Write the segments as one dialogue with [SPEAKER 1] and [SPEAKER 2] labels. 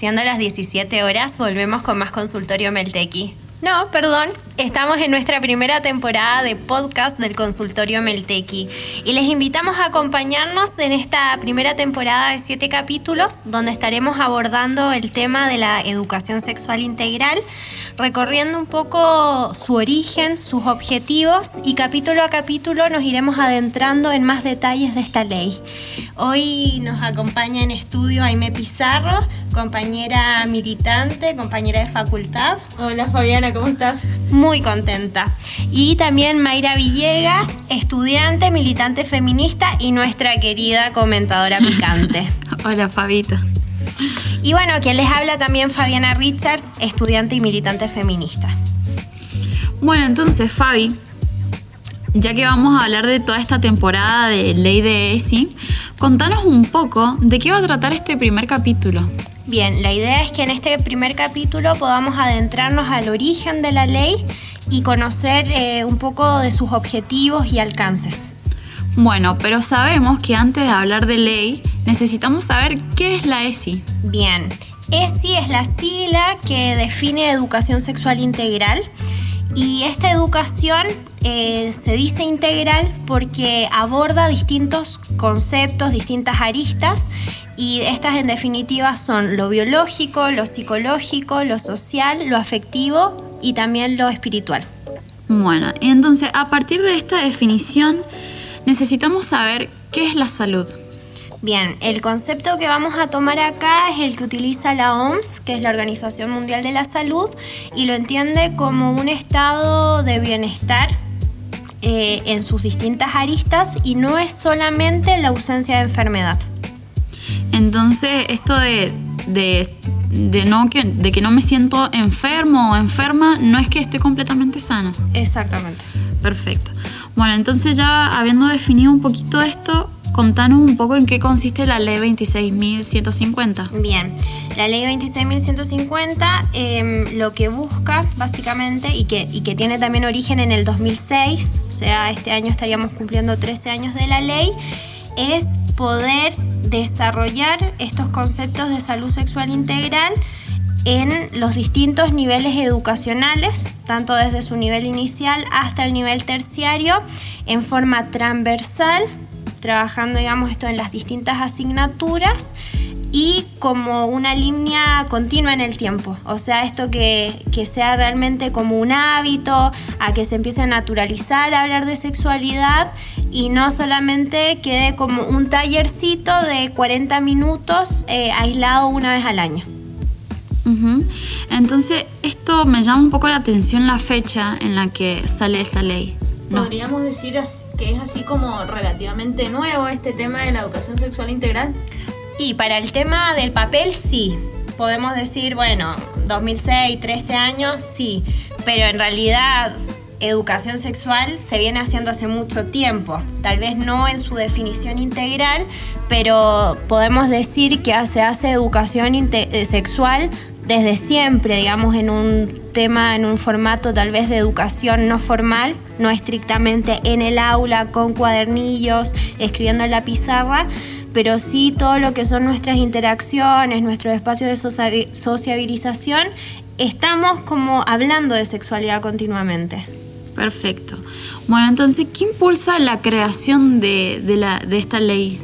[SPEAKER 1] siendo las 17 horas, volvemos con más consultorio Meltequi. No, perdón. Estamos en nuestra primera temporada de podcast del consultorio Meltequi y les invitamos a acompañarnos en esta primera temporada de siete capítulos donde estaremos abordando el tema de la educación sexual integral, recorriendo un poco su origen, sus objetivos y capítulo a capítulo nos iremos adentrando en más detalles de esta ley. Hoy nos acompaña en estudio Aime Pizarro, compañera militante, compañera de facultad.
[SPEAKER 2] Hola Fabiana, ¿cómo estás?
[SPEAKER 1] Muy contenta. Y también Mayra Villegas, estudiante, militante feminista y nuestra querida comentadora picante.
[SPEAKER 3] Hola Fabita.
[SPEAKER 1] Y bueno, quien les habla también Fabiana Richards, estudiante y militante feminista.
[SPEAKER 3] Bueno, entonces Fabi, ya que vamos a hablar de toda esta temporada de Ley de ESI, contanos un poco de qué va a tratar este primer capítulo.
[SPEAKER 1] Bien, la idea es que en este primer capítulo podamos adentrarnos al origen de la ley y conocer eh, un poco de sus objetivos y alcances.
[SPEAKER 3] Bueno, pero sabemos que antes de hablar de ley necesitamos saber qué es la ESI.
[SPEAKER 1] Bien, ESI es la sigla que define educación sexual integral y esta educación eh, se dice integral porque aborda distintos conceptos, distintas aristas y estas en definitiva son lo biológico, lo psicológico, lo social, lo afectivo y también lo espiritual.
[SPEAKER 3] Bueno, entonces a partir de esta definición necesitamos saber qué es la salud.
[SPEAKER 1] Bien, el concepto que vamos a tomar acá es el que utiliza la OMS, que es la Organización Mundial de la Salud, y lo entiende como un estado de bienestar eh, en sus distintas aristas y no es solamente la ausencia de enfermedad.
[SPEAKER 3] Entonces, esto de, no, que, de que no me siento enfermo o enferma no es que esté completamente sano.
[SPEAKER 1] Exactamente.
[SPEAKER 3] Perfecto. Bueno, entonces ya habiendo definido un poquito esto, contanos un poco en qué consiste la ley 26.150.
[SPEAKER 1] Bien, la ley 26.150 em, lo que busca básicamente y que, y que tiene también origen en el 2006, o sea, este año estaríamos cumpliendo 13 años de la ley, es poder desarrollar estos conceptos de salud sexual integral en los distintos niveles educacionales, tanto desde su nivel inicial hasta el nivel terciario, en forma transversal trabajando, digamos, esto en las distintas asignaturas y como una línea continua en el tiempo. O sea, esto que, sea realmente como un hábito, a que se empiece a naturalizar a hablar de sexualidad y no solamente quede como un tallercito de 40 minutos eh, aislado una vez al año.
[SPEAKER 3] Entonces, esto me llama un poco la atención la fecha en la que sale esa ley.
[SPEAKER 2] ¿Podríamos decir que es así como relativamente nuevo este tema de la educación sexual integral?
[SPEAKER 1] Y para el tema del papel, sí. Podemos decir, bueno, 2006, 13 años, sí. Pero en realidad, educación sexual se viene haciendo hace mucho tiempo. Tal vez no en su definición integral, pero podemos decir que se hace educación eh, sexual desde siempre, digamos, en un tema, en un formato tal vez de educación no formal, no estrictamente en el aula, con cuadernillos, escribiendo en la pizarra, pero sí todo lo que son nuestras interacciones, nuestros espacios de sociabilización, estamos como hablando de sexualidad continuamente.
[SPEAKER 3] Perfecto. Bueno, entonces, ¿qué impulsa la creación de, de esta ley?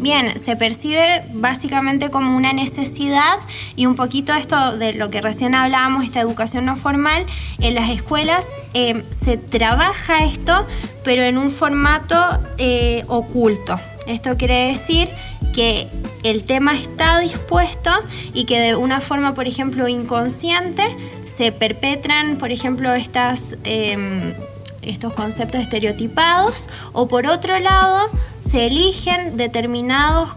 [SPEAKER 1] Bien, se percibe básicamente como una necesidad y un poquito esto de lo que recién hablábamos, esta educación no formal, en las escuelas eh, se trabaja esto, pero en un formato eh, oculto. Esto quiere decir que el tema está dispuesto y que de una forma, por ejemplo, inconsciente, se perpetran, por ejemplo, estas... Em, estos conceptos estereotipados o por otro lado se eligen determinados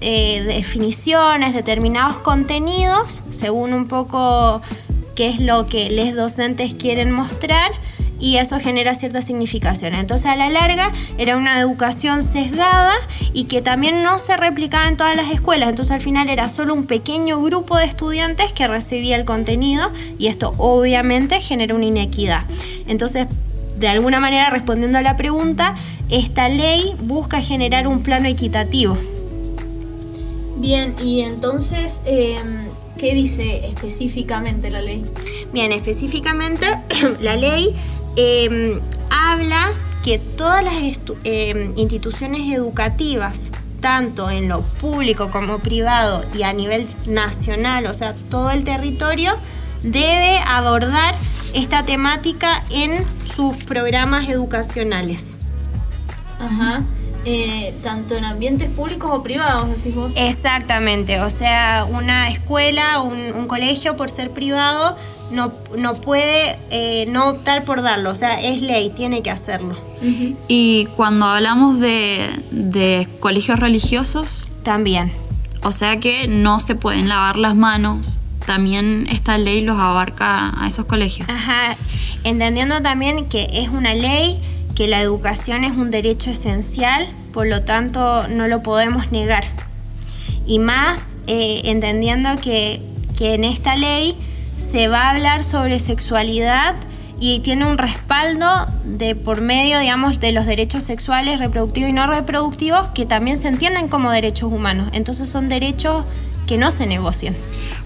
[SPEAKER 1] eh, definiciones, determinados contenidos según un poco qué es lo que los docentes quieren mostrar y eso genera cierta significación. Entonces a la larga era una educación sesgada y que también no se replicaba en todas las escuelas. Entonces al final era solo un pequeño grupo de estudiantes que recibía el contenido y esto obviamente genera una inequidad. Entonces de alguna manera, respondiendo a la pregunta, esta ley busca generar un plano equitativo.
[SPEAKER 2] Bien, y entonces, em, ¿qué dice específicamente la ley?
[SPEAKER 1] Bien, específicamente la ley eh, habla que todas las eh, instituciones educativas, tanto en lo público como privado y a nivel nacional, o sea, todo el territorio, debe abordar esta temática en sus programas educacionales.
[SPEAKER 2] Ajá. Eh, tanto en ambientes públicos o privados, decís vos.
[SPEAKER 1] Exactamente, o sea, una escuela, un, un colegio por ser privado no, no puede eh, no optar por darlo, o sea, es ley, tiene que hacerlo.
[SPEAKER 3] Y cuando hablamos de, de colegios religiosos,
[SPEAKER 1] También.
[SPEAKER 3] o sea que no se pueden lavar las manos, también esta ley los abarca a esos colegios.
[SPEAKER 1] Ajá, entendiendo también que es una ley, que la educación es un derecho esencial, por lo tanto no lo podemos negar. Y más eh, entendiendo que, que en esta ley se va a hablar sobre sexualidad y tiene un respaldo de por medio, digamos, de los derechos sexuales, reproductivos y no reproductivos, que también se entienden como derechos humanos. Entonces son derechos que no se negocian.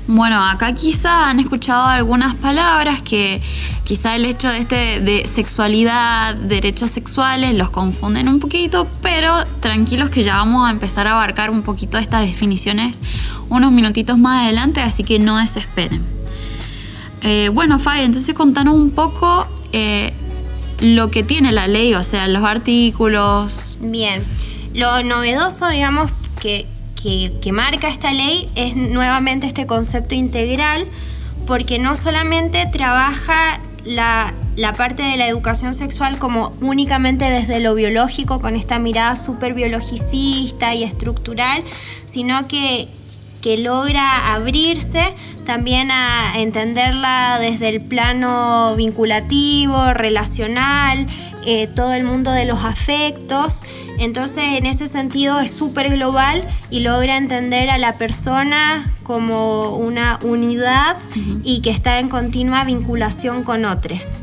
[SPEAKER 3] Bueno, acá quizá han escuchado algunas palabras que quizá el hecho de este de sexualidad, derechos sexuales los confunden un poquito, pero tranquilos que ya vamos a empezar a abarcar un poquito estas definiciones unos minutitos más adelante, así que no desesperen. Eh, bueno, Fabi, entonces contanos un poco eh, lo que tiene la ley, o sea, los artículos.
[SPEAKER 1] Bien, lo novedoso, digamos, que, que, marca esta ley es nuevamente este concepto integral, porque no solamente trabaja la, la parte de la educación sexual como únicamente desde lo biológico, con esta mirada súper biologicista y estructural, sino que, que logra abrirse también a entenderla desde el plano vinculativo, relacional, eh, todo el mundo de los afectos. Entonces, en ese sentido es súper global y logra entender a la persona como una unidad y que está en continua vinculación con otros.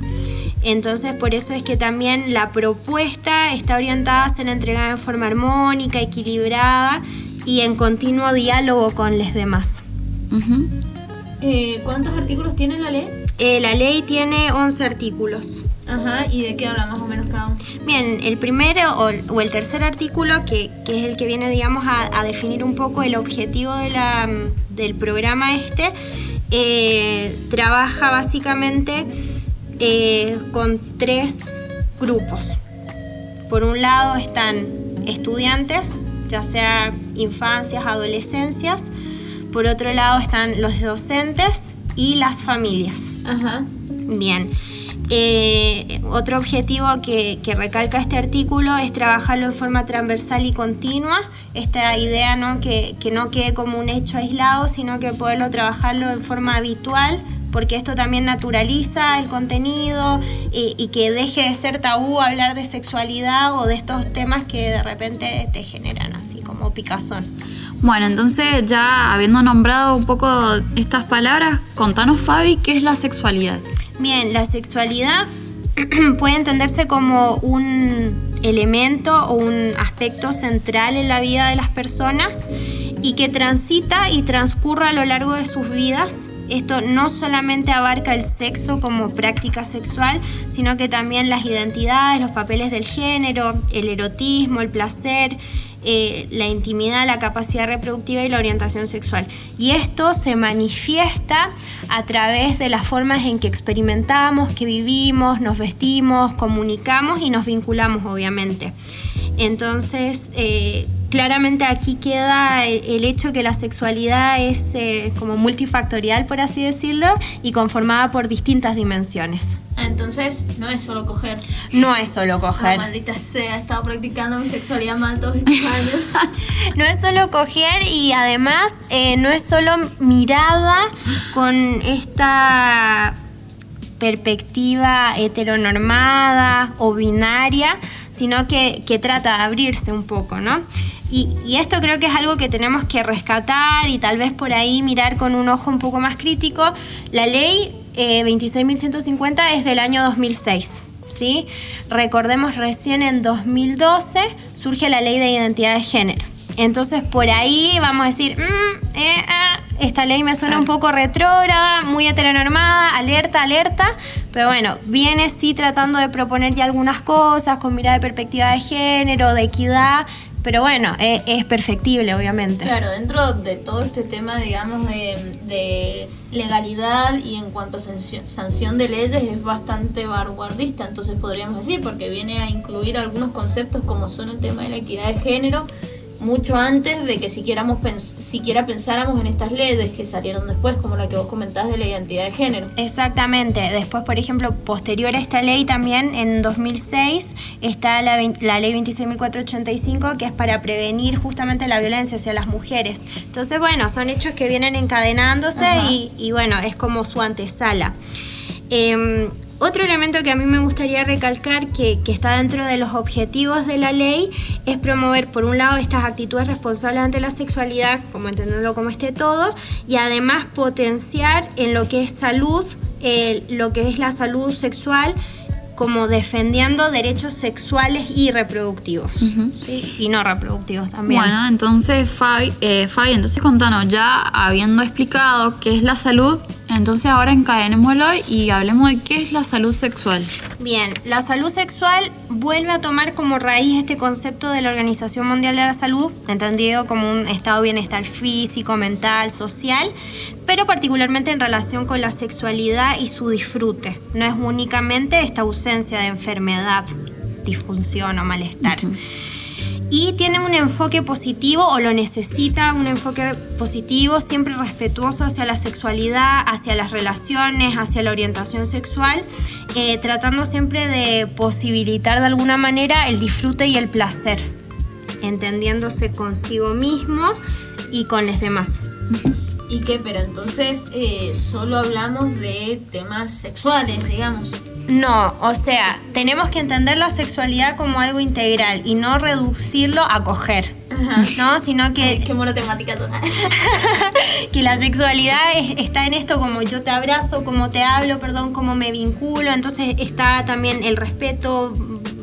[SPEAKER 1] Entonces, por eso es que también la propuesta está orientada a ser entregada en forma armónica, equilibrada y en continuo diálogo con los demás.
[SPEAKER 2] Eh, ¿Cuántos artículos tiene la ley?
[SPEAKER 1] Eh, la ley tiene 11 artículos.
[SPEAKER 2] Ajá, ¿y de qué habla más o menos cada uno?
[SPEAKER 1] Bien, el primero o, o el tercer artículo, que, que es el que viene, digamos, a, a definir un poco el objetivo de la, del programa este, eh, trabaja básicamente eh, con tres grupos. Por un lado están estudiantes, ya sea infancias, adolescencias. Por otro lado están los docentes y las familias.
[SPEAKER 2] Ajá.
[SPEAKER 1] Bien. Eh, otro objetivo que, que recalca este artículo es trabajarlo en forma transversal y continua. Esta idea ¿no? Que, que no quede como un hecho aislado, sino que poderlo trabajarlo en forma habitual, porque esto también naturaliza el contenido y, y que deje de ser tabú hablar de sexualidad o de estos temas que de repente te generan así como picazón.
[SPEAKER 3] Bueno, entonces ya habiendo nombrado un poco estas palabras, contanos Fabi, ¿qué es la sexualidad?
[SPEAKER 1] Bien, la sexualidad puede entenderse como un elemento o un aspecto central en la vida de las personas y que transita y transcurre a lo largo de sus vidas. Esto no solamente abarca el sexo como práctica sexual, sino que también las identidades, los papeles del género, el erotismo, el placer, eh, la intimidad, la capacidad reproductiva y la orientación sexual. Y esto se manifiesta a través de las formas en que experimentamos, que vivimos, nos vestimos, comunicamos y nos vinculamos, obviamente. Entonces, eh, claramente aquí queda el, el hecho que la sexualidad es eh, como multifactorial, por así decirlo, y conformada por distintas dimensiones.
[SPEAKER 2] Ah, Entonces, no es solo coger.
[SPEAKER 1] No es solo coger.
[SPEAKER 2] maldita sea, he estado practicando mi sexualidad mal todos estos años.
[SPEAKER 1] No es solo coger y además eh, no es solo mirada con esta perspectiva heteronormada o binaria, sino que, que trata de abrirse un poco, ¿no? Y, esto creo que es algo que tenemos que rescatar y tal vez por ahí mirar con un ojo un poco más crítico. La ley eh, 26.150 es del año 2006. ¿sí? Recordemos recién en 2012 surge la ley de identidad de género. Entonces por ahí vamos a decir, "Mm, eh, ah", esta ley me suena un poco retrógrada, muy heteronormada, alerta, alerta, pero bueno, viene sí tratando de proponer ya algunas cosas con mirada de perspectiva de género, de equidad, pero bueno, e, es, perfectible, obviamente.
[SPEAKER 2] Claro, dentro de todo este tema, digamos, de, legalidad y en cuanto a sanción, de leyes es bastante vanguardista, entonces podríamos decir, porque viene a incluir algunos conceptos como son el tema de la equidad de género, mucho antes de que siquiera, siquiera pensáramos en estas leyes que salieron después, como la que vos comentás de la identidad de género.
[SPEAKER 1] Exactamente. Después, por ejemplo, posterior a esta ley también, en 2006, está la, la ley 26.485, que es para prevenir justamente la violencia hacia las mujeres. Entonces, bueno, son hechos que vienen encadenándose y, y, bueno, es como su antesala. Eh, otro elemento que a mí me gustaría recalcar que, está dentro de los objetivos de la ley es promover, por un lado, estas actitudes responsables ante la sexualidad, como entenderlo como este todo, y además potenciar en lo que es salud, eh, lo que es la salud sexual, como defendiendo derechos sexuales y reproductivos. Y no reproductivos también.
[SPEAKER 3] Bueno, entonces, Fabi, eh, Fabi, entonces contanos, ya habiendo explicado qué es la salud, entonces ahora encadenémoslo y hablemos de qué es la salud sexual.
[SPEAKER 1] Bien, la salud sexual vuelve a tomar como raíz este concepto de la Organización Mundial de la Salud, entendido como un estado de bienestar físico, mental, social, pero particularmente en relación con la sexualidad y su disfrute. No es únicamente esta ausencia de enfermedad, disfunción o malestar y tiene un enfoque positivo o lo necesita, un enfoque positivo, siempre respetuoso hacia la sexualidad, hacia las relaciones, hacia la orientación sexual, eh, tratando siempre de posibilitar de alguna manera el disfrute y el placer, entendiéndose consigo mismo y con los demás.
[SPEAKER 2] ¿Y qué? Pero entonces eh, solo hablamos de temas sexuales, digamos.
[SPEAKER 1] No, o sea, tenemos que entender la sexualidad como algo integral y no reducirlo a coger. ¿No? Sino que.
[SPEAKER 2] Ay, qué monotemática total.
[SPEAKER 1] que la sexualidad está en esto como yo te abrazo, como te hablo, perdón, como me vinculo. Entonces está también el respeto,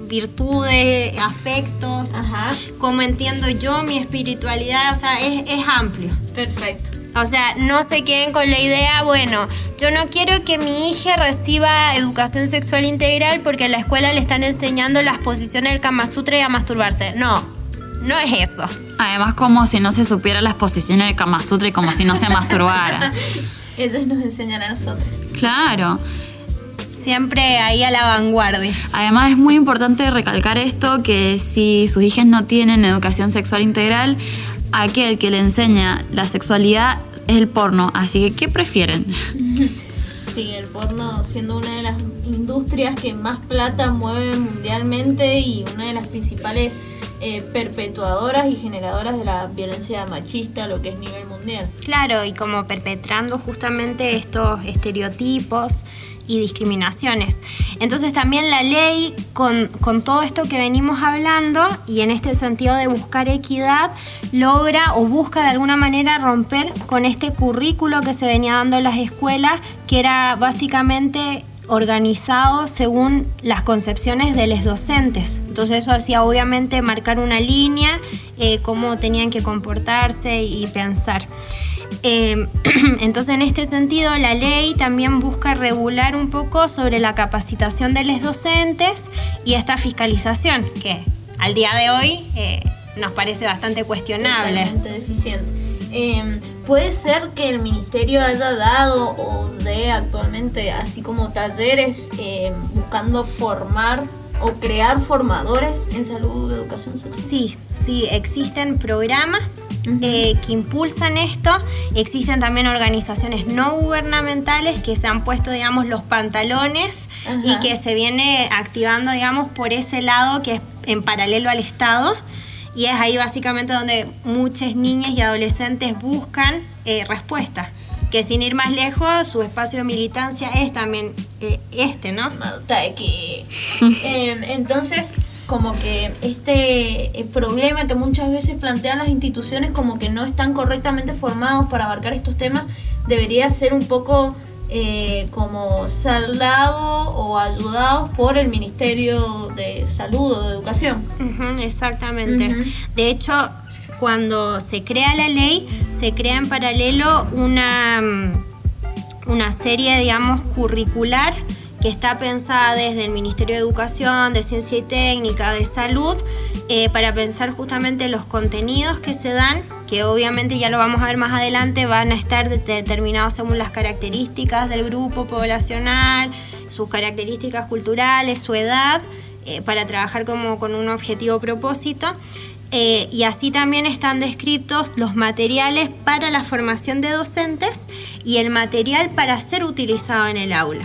[SPEAKER 1] virtudes, afectos, Ajá. cómo entiendo yo mi espiritualidad, o sea, es, es amplio.
[SPEAKER 2] Perfecto.
[SPEAKER 1] O sea, no se queden con la idea, bueno, yo no quiero que mi hija reciba educación sexual integral porque en la escuela le están enseñando las posiciones del Kama Sutra y a masturbarse. No, no es eso.
[SPEAKER 3] Además, como si no se supiera las posiciones del Kama Sutra y como si no se masturbara.
[SPEAKER 2] Ellos nos enseñan a nosotros.
[SPEAKER 3] Claro
[SPEAKER 1] siempre ahí a la vanguardia.
[SPEAKER 3] Además es muy importante recalcar esto, que si sus hijas no tienen educación sexual integral, aquel que le enseña la sexualidad es el porno. Así que, ¿qué prefieren?
[SPEAKER 2] Sí, el porno siendo una de las industrias que más plata mueve mundialmente y una de las principales eh, perpetuadoras y generadoras de la violencia machista, lo que es nivel mundial.
[SPEAKER 1] Claro, y como perpetrando justamente estos estereotipos y discriminaciones. Entonces también la ley, con, con, todo esto que venimos hablando, y en este sentido de buscar equidad, logra o busca de alguna manera romper con este currículo que se venía dando en las escuelas, que era básicamente organizado según las concepciones de los docentes. Entonces eso hacía obviamente marcar una línea, eh, cómo tenían que comportarse y pensar. Eh, entonces, en este sentido, la ley también busca regular un poco sobre la capacitación de los docentes y esta fiscalización, que al día de hoy eh, nos parece bastante cuestionable.
[SPEAKER 2] Deficiente. Em, puede ser que el ministerio haya dado o dé actualmente, así como talleres, em, buscando formar o crear formadores en salud, educación sexual?
[SPEAKER 1] Sí, sí, existen programas eh, que impulsan esto, existen también organizaciones no gubernamentales que se han puesto, digamos, los pantalones y que se viene activando, digamos, por ese lado que es en paralelo al Estado. Y es ahí básicamente donde muchas niñas y adolescentes buscan eh, respuestas que sin ir más lejos, su espacio de militancia es también eh, este, ¿no?
[SPEAKER 2] Em, entonces, como que este eh, problema que muchas veces plantean las instituciones como que no están correctamente formados para abarcar estos temas, debería ser un poco eh, como saldado o ayudados por el Ministerio de Salud o de Educación.
[SPEAKER 1] exactamente. De hecho, cuando se crea la ley, se crea en paralelo una, una serie, digamos, curricular que está pensada desde el Ministerio de Educación, de Ciencia y Técnica, de Salud, eh, para pensar justamente los contenidos que se dan, que obviamente ya lo vamos a ver más adelante, van a estar determinados según las características del grupo poblacional, sus características culturales, su edad, eh, para trabajar como con un objetivo propósito. Eh, y así también están descritos los materiales para la formación de docentes y el material para ser utilizado en el aula.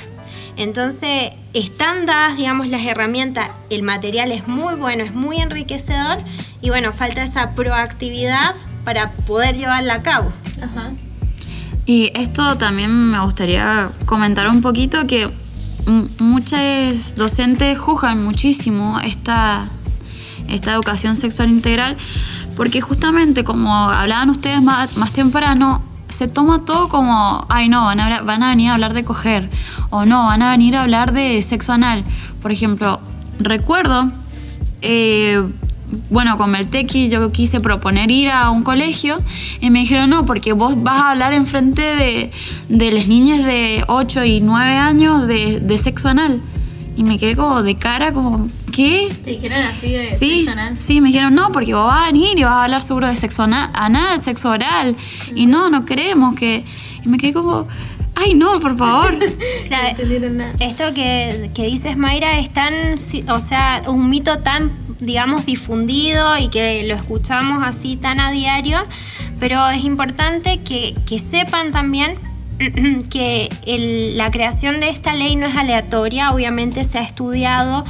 [SPEAKER 1] Entonces, están dadas, digamos, las herramientas, el material es muy bueno, es muy enriquecedor y bueno, falta esa proactividad para poder llevarla a cabo.
[SPEAKER 3] Y esto también me gustaría comentar un poquito que muchos docentes juzgan muchísimo esta, esta educación sexual integral porque justamente como hablaban ustedes más, más temprano, se toma todo como, ay no, van a, van a venir a hablar de coger, o no, van a venir a hablar de sexo anal. Por ejemplo, recuerdo, eh, bueno, con Meltequi yo quise proponer ir a un colegio y me dijeron, no, porque vos vas a hablar enfrente de, de las niñas de 8 y 9 años de, de sexo anal. Y me quedé como de cara, como, ¿qué?
[SPEAKER 2] ¿Te dijeron así de
[SPEAKER 3] sí,
[SPEAKER 2] sexo anal?
[SPEAKER 3] Sí, me dijeron, no, porque vos vas a venir y vas a hablar seguro de sexo anal, sexo oral. Y no, no creemos que... Y me quedé como, ay, no, por favor.
[SPEAKER 1] claro,
[SPEAKER 2] no entendieron nada.
[SPEAKER 1] Esto que, que dices, Mayra, es tan, o sea, un mito tan digamos, difundido y que lo escuchamos así tan a diario, pero es importante que, que sepan también que la creación de esta ley no es aleatoria, obviamente se ha estudiado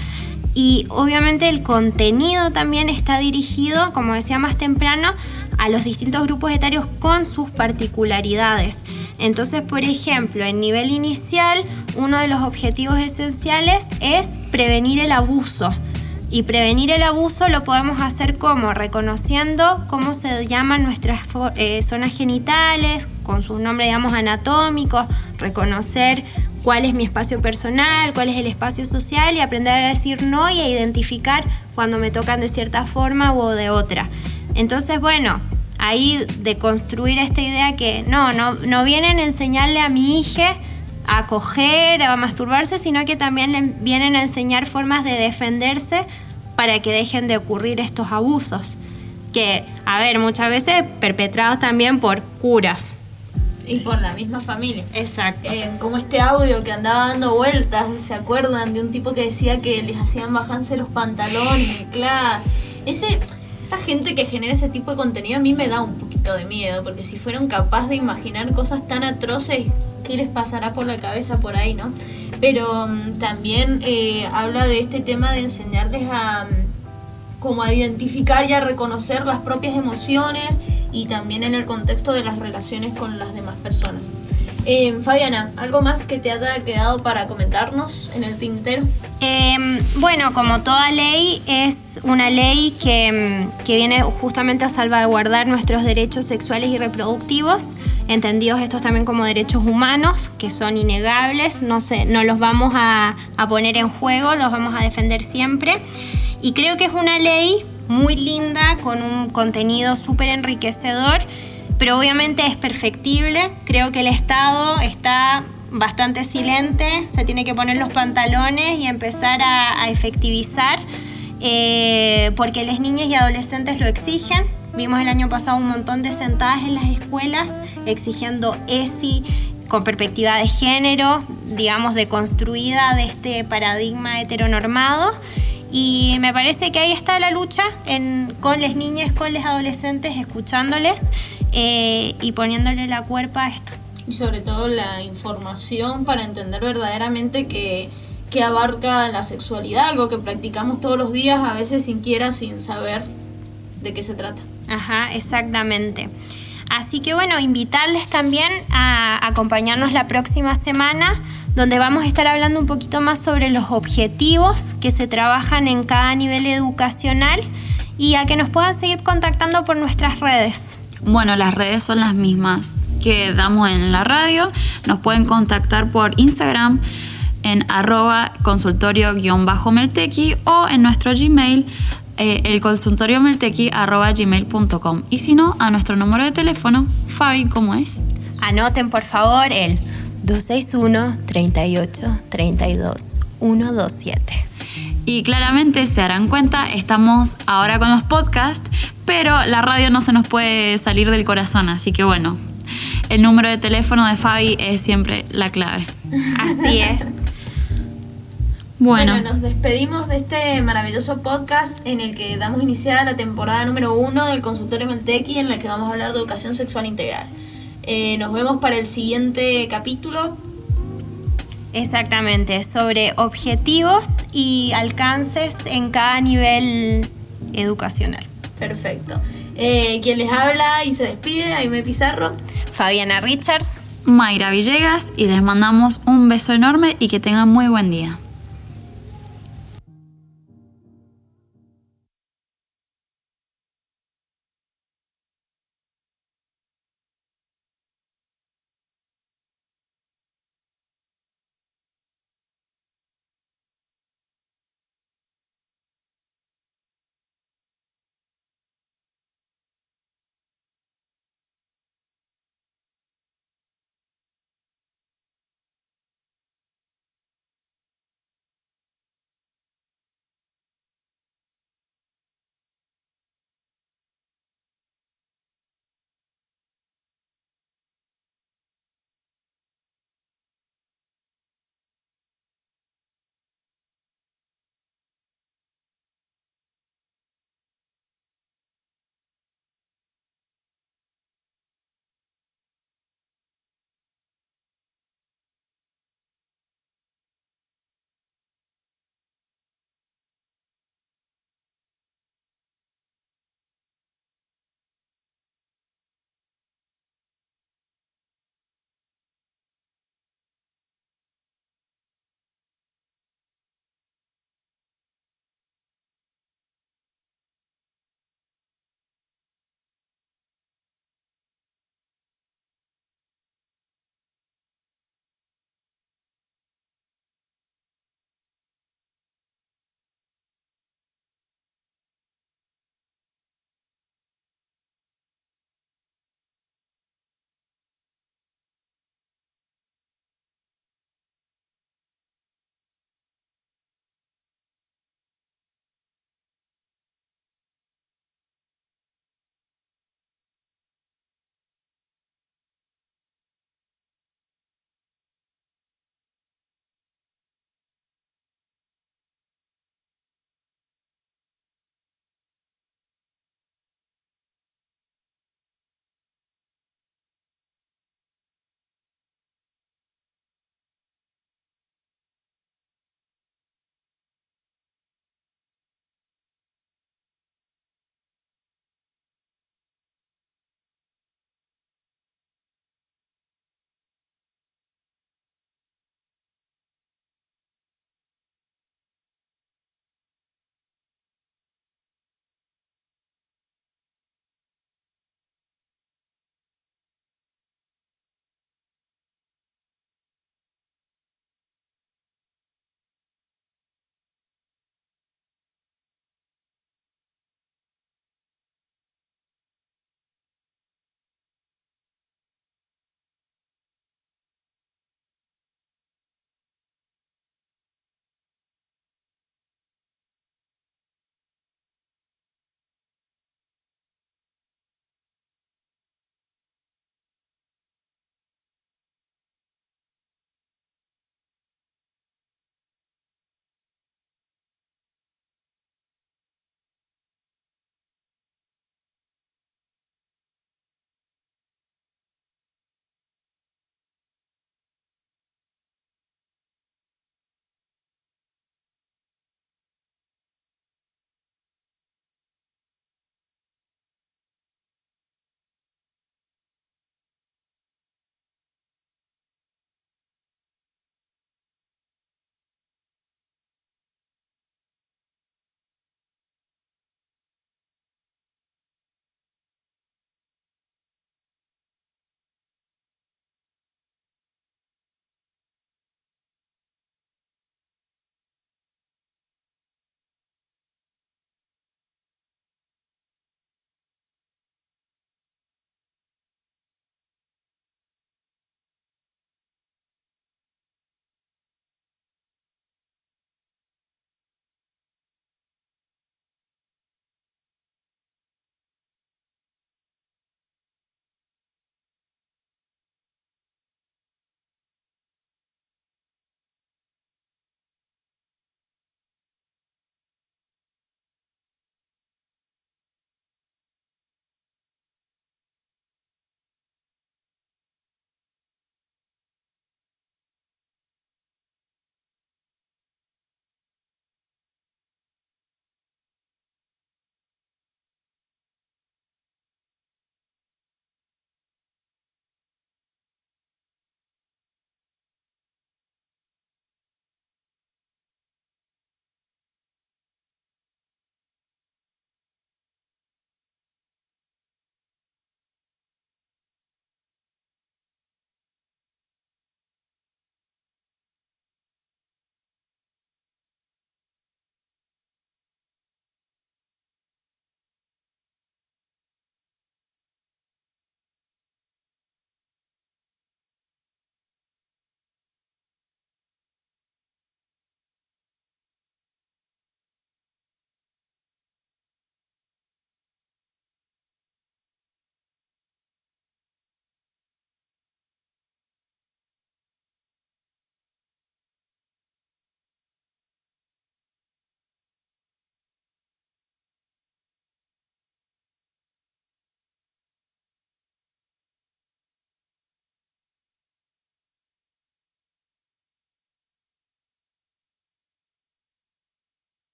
[SPEAKER 1] y obviamente el contenido también está dirigido, como decía más temprano, a los distintos grupos etarios con sus particularidades. Entonces, por ejemplo, en nivel inicial, uno de los objetivos esenciales es prevenir el abuso. Y prevenir el abuso lo podemos hacer como reconociendo cómo se llaman nuestras eh, zonas genitales, con sus nombres, digamos, anatómicos, reconocer cuál es mi espacio personal, cuál es el espacio social y aprender a decir no y a identificar cuando me tocan de cierta forma o de otra. Entonces, bueno, ahí de construir esta idea que no, no, no vienen a enseñarle a mi hija a coger, a masturbarse, sino que también vienen a enseñar formas de defenderse para que dejen de ocurrir estos abusos. Que, a ver, muchas veces perpetrados también por curas.
[SPEAKER 2] Y por la misma familia.
[SPEAKER 1] Exacto.
[SPEAKER 2] Eh, como este audio que andaba dando vueltas, ¿se acuerdan de un tipo que decía que les hacían bajarse los pantalones en clase? Ese, esa gente que genera ese tipo de contenido a mí me da un poquito de miedo, porque si fueron capaces de imaginar cosas tan atroces, qué les pasará por la cabeza por ahí, ¿no? Pero mm, también eh, habla de este tema de enseñarles a mm, como a identificar y a reconocer las propias emociones y también en el contexto de las relaciones con las demás personas. Eh, Fabiana, ¿algo más que te haya quedado para comentarnos en el tintero?
[SPEAKER 1] Em, bueno, como toda ley, es una ley que, mm, que, viene justamente a salvaguardar nuestros derechos sexuales y reproductivos, entendidos estos también como derechos humanos, que son innegables, no, se, no los vamos a, a poner en juego, los vamos a defender siempre. Y creo que es una ley muy linda, con un contenido súper enriquecedor pero obviamente es perfectible. Creo que el Estado está bastante silente, se tiene que poner los pantalones y empezar a, efectivizar, eh, porque las niñas y adolescentes lo exigen. Vimos el año pasado un montón de sentadas en las escuelas exigiendo ESI con perspectiva de género, digamos, deconstruida de este paradigma heteronormado. Y me parece que ahí está la lucha con las niñas, con los adolescentes, escuchándoles eh, y poniéndole la cuerpa a esto.
[SPEAKER 2] Y sobre todo la información para entender verdaderamente que, que abarca la sexualidad, algo que practicamos todos los días, a veces sin quiera, sin saber de qué se trata.
[SPEAKER 1] Ajá, exactamente. Así que bueno, invitarles también a acompañarnos la próxima semana, donde vamos a estar hablando un poquito más sobre los objetivos que se trabajan en cada nivel educacional y a que nos puedan seguir contactando por nuestras redes.
[SPEAKER 3] Bueno, las redes son las mismas que damos en la radio. Nos pueden contactar por Instagram en arroba consultorio-meltequi o en nuestro Gmail eh, el consultorio gmail.com y si no, a nuestro número de teléfono. Fabi, ¿cómo es?
[SPEAKER 1] Anoten por favor el 261 38 32 127.
[SPEAKER 3] Y claramente se darán cuenta, estamos ahora con los podcasts, pero la radio no se nos puede salir del corazón, así que bueno, el número de teléfono de Fabi es siempre la clave.
[SPEAKER 1] Así es.
[SPEAKER 2] Bueno. nos despedimos de este maravilloso podcast en el que damos iniciada la temporada número uno del consultorio Meltequi en la que vamos a hablar de educación sexual integral. Eh, nos vemos para el siguiente capítulo.
[SPEAKER 1] Exactamente, sobre objetivos y alcances en cada nivel educacional.
[SPEAKER 2] Perfecto. Eh, quien les habla y se despide, Aime Pizarro.
[SPEAKER 1] Fabiana Richards.
[SPEAKER 3] Mayra Villegas y les mandamos un beso enorme y que tengan muy buen día.